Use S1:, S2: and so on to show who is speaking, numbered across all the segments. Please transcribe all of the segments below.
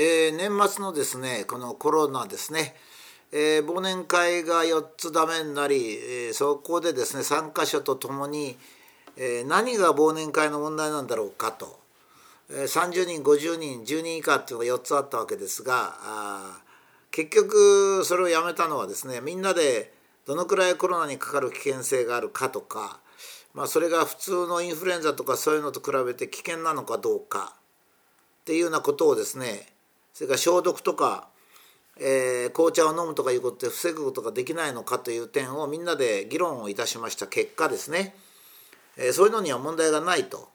S1: えー、年末のですねこのコロナですね、えー、忘年会が4つダメになり、えー、そこでですね参加者とともに、え何が忘年会の問題なんだろうかと、え30人50人10人以下っていうのが4つあったわけですが結局それをやめたのはですねみんなでどのくらいコロナにかかる危険性があるかとか、まあ、それが普通のインフルエンザとかそういうのと比べて危険なのかどうかっていうようなことをですねそれから消毒とか、えー、紅茶を飲むとかいうことで防ぐことができないのかという点をみんなで議論をいたしました結果ですね、えー、そういうのには問題がないと。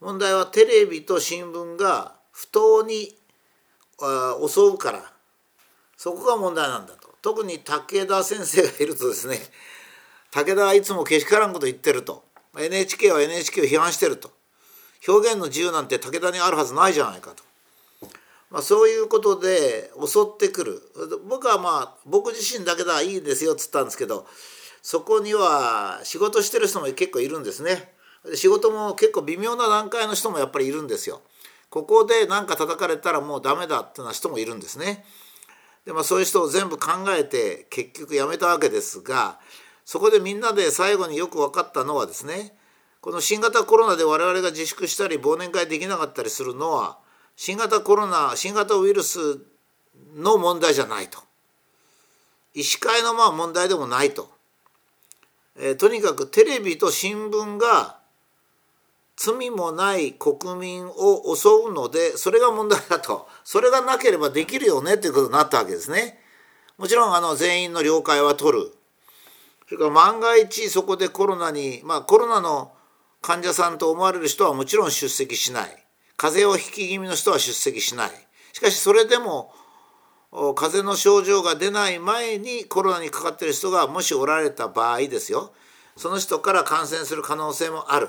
S1: 問題はテレビと新聞が不当に襲うからそこが問題なんだと。特に武田先生がいるとですね武田はいつもけしからんこと言ってると。NHK は NHK を批判してると。表現の自由なんて武田にあるはずないじゃないかと、まあ、そういうことで襲ってくる。僕はまあ僕自身だけだいいですよっつったんですけどそこには仕事してる人も結構いるんですね。仕事も結構微妙な段階の人もやっぱりいるんですよ。ここで何か叩かれたらもうダメだってな人もいるんですね。でまあそういう人を全部考えて結局やめたわけですがそこでみんなで最後によく分かったのはですねこの新型コロナで我々が自粛したり忘年会できなかったりするのは新型コロナ新型ウイルスの問題じゃないと。医師会のまあ問題でもないと、えー、とにかくテレビと新聞が罪もない国民を襲うのでそれが問題だと。それがなければできるよねということになったわけですね。もちろんあの全員の了解は取る。それから万が一そこでコロナにまあコロナの患者さんと思われる人はもちろん出席しない。風邪をひき気味の人は出席しない。しかしそれでも風邪の症状が出ない前にコロナにかかっている人がもしおられた場合ですよ。その人から感染する可能性もある。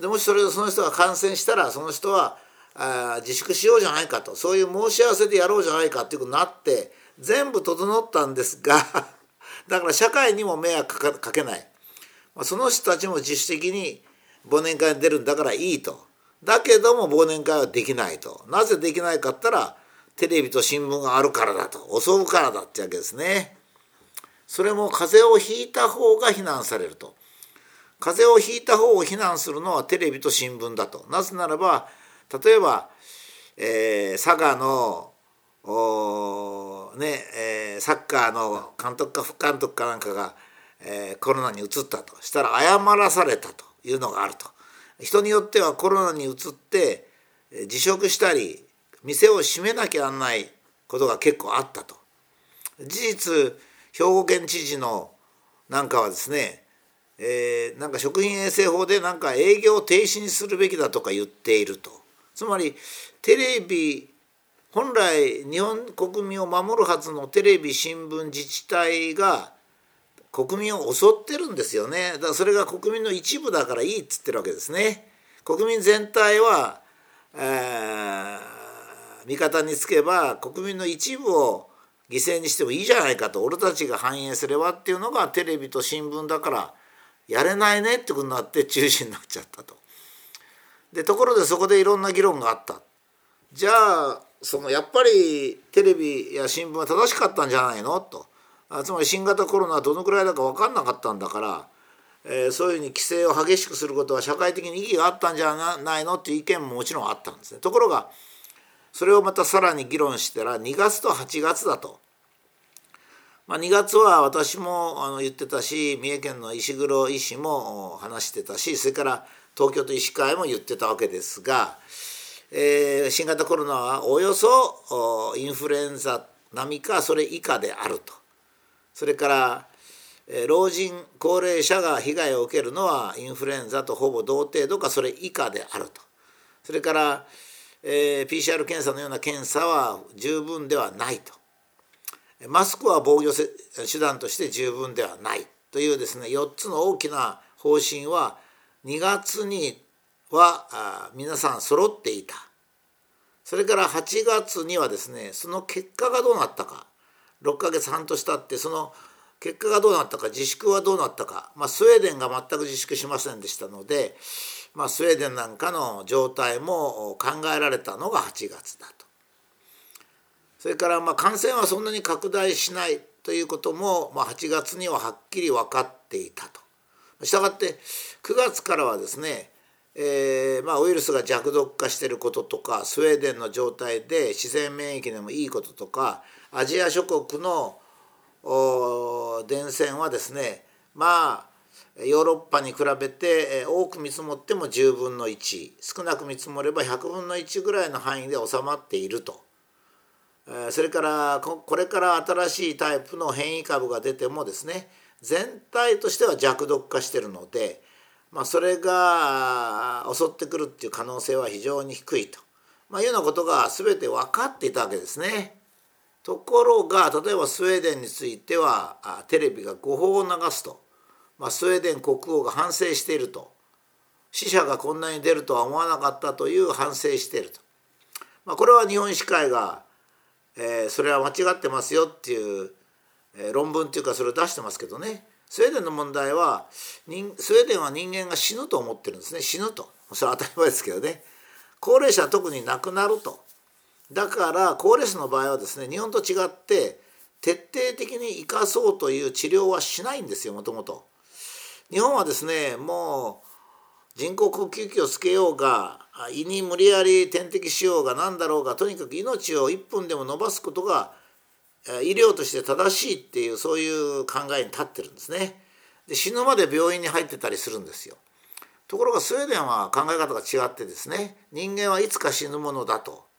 S1: でもしそれでその人が感染したらその人はあ自粛しようじゃないかと。そういう申し合わせでやろうじゃないかっていうことになって全部整ったんですが だから社会にも迷惑かけない、まあ、その人たちも自主的に忘年会に出るんだからいいと。だけども忘年会はできないと。なぜできないかったらテレビと新聞があるからだと。襲うからだってわけですね。それも風邪をひいた方が非難されると。風邪をひいた方を非難するのはテレビと新聞だと。なぜならば例えば、えー、佐賀のねえー、サッカーの監督か副監督かなんかが、えー、コロナにうつったと。したら謝らされたというのがあると。人によってはコロナにうつって辞職したり店を閉めなきゃなんないことが結構あったと。事実兵庫県知事のなんかはですね、えー、なんか食品衛生法でなんか営業停止にするべきだとか言っていると。つまりテレビ本来日本国民を守るはずのテレビ新聞自治体が国民を襲ってるんですよねだからそれが国民の一部だからいいっつってるわけですね国民全体は、えー、味方につけば国民の一部を犠牲にしてもいいじゃないかと俺たちが反映すればっていうのがテレビと新聞だからやれないねってことになって中止になっちゃったと。でところでそこでいろんな議論があった。じゃあそのやっぱりテレビや新聞は正しかったんじゃないの？と。つまり新型コロナはどのくらいだか分かんなかったんだから、えー、そういうふうに規制を激しくすることは社会的に意義があったんじゃないのっていう意見ももちろんあったんですね。ところがそれをまたさらに議論したら2月と8月だと。まあ、2月は私もあの言ってたし三重県の石黒医師も話してたしそれから東京都医師会も言ってたわけですが、えー、新型コロナはおよそインフルエンザ並みかそれ以下であると。それから老人高齢者が被害を受けるのはインフルエンザとほぼ同程度かそれ以下であると。それから、えー、PCR 検査のような検査は十分ではないと。マスクは防御手段として十分ではないというですね4つの大きな方針は2月には皆さん揃っていた。それから8月にはですねその結果がどうなったか。6ヶ月半年経ってその結果がどうなったか自粛はどうなったか、まあ、スウェーデンが全く自粛しませんでしたので、まあ、スウェーデンなんかの状態も考えられたのが8月だと。それからまあ感染はそんなに拡大しないということも、まあ、8月にははっきり分かっていたと。したがって9月からはですね、えー、まあ、ウイルスが弱毒化していることとかスウェーデンの状態で自然免疫でもいいこととかアジア諸国の電線はですねまあヨーロッパに比べて多く見積もっても10分の1少なく見積もれば100分の1ぐらいの範囲で収まっていると。それからこれから新しいタイプの変異株が出てもですね全体としては弱毒化してるので、まあ、それが襲ってくるっていう可能性は非常に低いと、まあ、いうようなことが全て分かっていたわけですね。ところが例えばスウェーデンについてはテレビが誤報を流すと、まあ、スウェーデン国王が反省していると。死者がこんなに出るとは思わなかったという反省していると、まあ、これは日本医師会が、えー、それは間違ってますよっていう、えー、論文っていうかそれを出してますけどね。スウェーデンの問題は人スウェーデンは人間が死ぬと思ってるんですね。死ぬと。それは当たり前ですけどね。高齢者は特に亡くなると。だから高齢者の場合はですね日本と違って徹底的に生かそうという治療はしないんですよもともと。日本はですねもう人工呼吸器をつけようが胃に無理やり点滴しようが何だろうがとにかく命を1分でも延ばすことが医療として正しいっていうそういう考えに立ってるんですね。で死ぬまで病院に入ってたりするんですよ。ところがスウェーデンは考え方が違ってですね人間はいつか死ぬものだと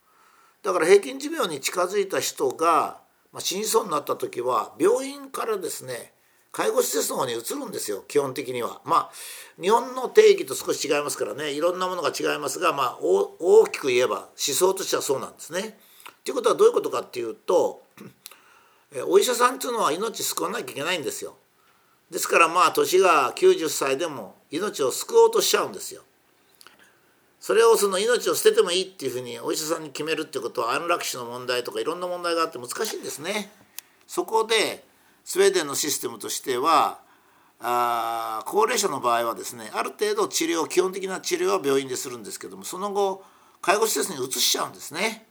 S1: だから平均寿命に近づいた人が、まあ、死にそうになった時は病院からですね介護施設の方に移るんですよ基本的には。まあ日本の定義と少し違いますからねいろんなものが違いますが、まあ、大きく言えば思想としてはそうなんですね。ということはどういうことかっていうとお医者さんっていうのは命救わなきゃいけないんですよ。ですからまあ年が90歳でも命を救おうとしちゃうんですよ。それをその命を捨ててもいいっていうふうにお医者さんに決めるってことは安楽死の問題とかいろんな問題があって難しいんですね。そこでスウェーデンのシステムとしてはあ高齢者の場合はですねある程度治療基本的な治療は病院でするんですけどもその後介護施設に移しちゃうんですね。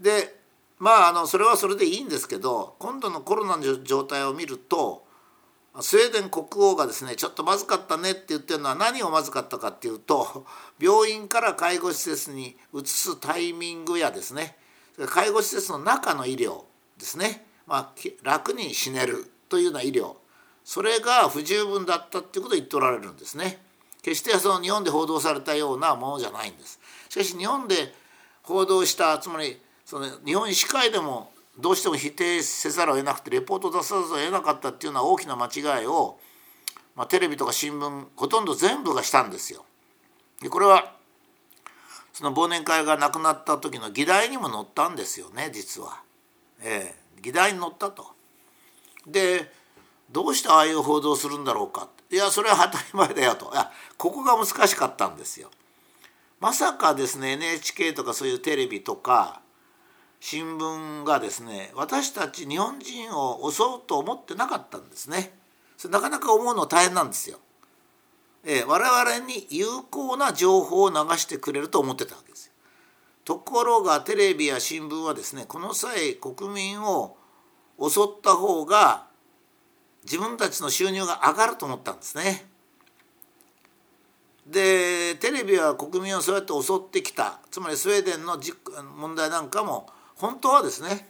S1: でまああのそれはそれでいいんですけど今度のコロナの状態を見るとスウェーデン国王がですねちょっとまずかったねって言ってるのは何をまずかったかっていうと病院から介護施設に移すタイミングやですね介護施設の中の医療ですね、まあ、楽に死ねるというような医療それが不十分だったっていうことを言っておられるんですね。決してその日本で報道されたようなものじゃないんです。しかし日本で報道したつまりその日本医師会でもどうしても否定せざるを得なくてレポートを出さざるを得なかったっていうのは大きな間違いを、まあ、テレビとか新聞ほとんど全部がしたんですよ。でこれはその忘年会がなくなった時の議題にも載ったんですよね実は。ええ、議題に載ったと。でどうしてああいう報道するんだろうかいやそれは当たり前だよといやここが難しかったんですよ。まさかですね NHK とかそういうテレビとか新聞がですね私たち日本人を襲うと思ってなかったんですね。それなかなか思うの大変なんですよ。えー、我々に有効な情報を流してくれると思ってたわけですよ。ところがテレビや新聞はですねこの際国民を襲った方が自分たちの収入が上がると思ったんですね。でテレビは国民をそうやって襲ってきたつまりスウェーデンの問題なんかも本当はですね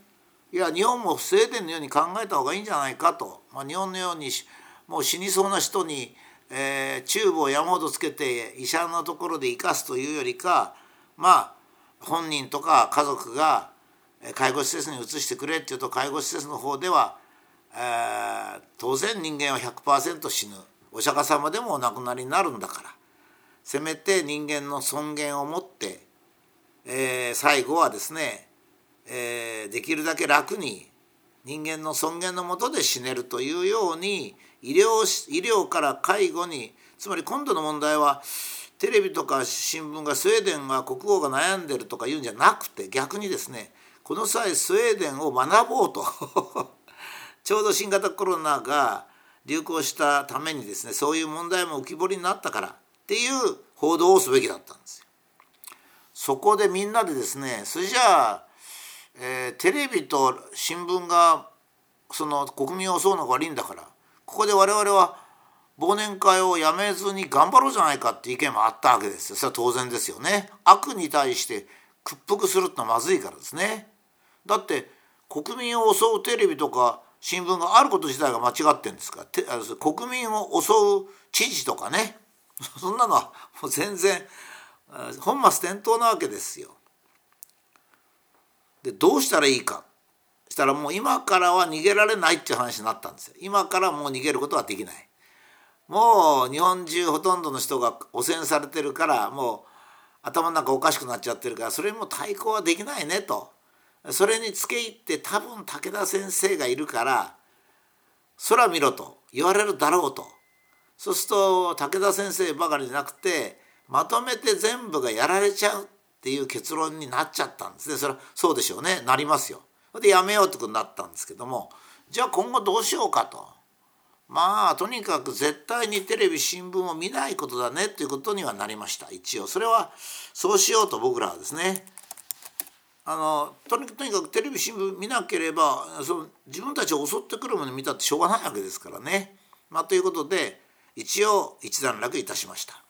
S1: いや日本もスウェーデンのように考えた方がいいんじゃないかと、まあ、日本のようにもう死にそうな人に、えー、チューブを山ほどつけて医者のところで生かすというよりかまあ本人とか家族が介護施設に移してくれっていうと介護施設の方では、えー、当然人間は100%死ぬ。お釈迦様でもお亡くなりになるんだから。せめて人間の尊厳を持って、えー、最後はですねえー、できるだけ楽に人間の尊厳のもとで死ねるというように医療医療から介護につまり今度の問題はテレビとか新聞がスウェーデンが国王が悩んでるとか言うんじゃなくて逆にですねこの際スウェーデンを学ぼうと ちょうど新型コロナが流行したためにですねそういう問題も浮き彫りになったからっていう報道をすべきだったんですよ。そこでみんなでですねそれじゃあえー、テレビと新聞がその国民を襲うのが悪いんだからここで我々は忘年会をやめずに頑張ろうじゃないかって意見もあったわけですよ。それは当然ですよね。悪に対して屈服するってのはまずいからですね。だって国民を襲うテレビとか新聞があること自体が間違ってんですから。国民を襲う知事とかね。そんなのはもう全然本末転倒なわけですよ。でどうしたらいいかしたらもう今からは逃げられないっていう話になったんですよ。今からもう逃げることはできない。もう日本中ほとんどの人が汚染されてるからもう頭の中おかしくなっちゃってるからそれにも対抗はできないねと。それにつけ入って多分武田先生がいるから空見ろと言われるだろうとそうすると武田先生ばかりじゃなくてまとめて全部がやられちゃうっていう結論になっちゃったんですねそれはそうでしょうねなりますよ。でやめようってことになったんですけどもじゃあ今後どうしようかと。まあとにかく絶対にテレビ新聞を見ないことだねということにはなりました一応それはそうしようと僕らはですねあのとにかくテレビ新聞見なければその自分たちを襲ってくるもの見たってしょうがないわけですからね。まあ、ということで一応一段落いたしました。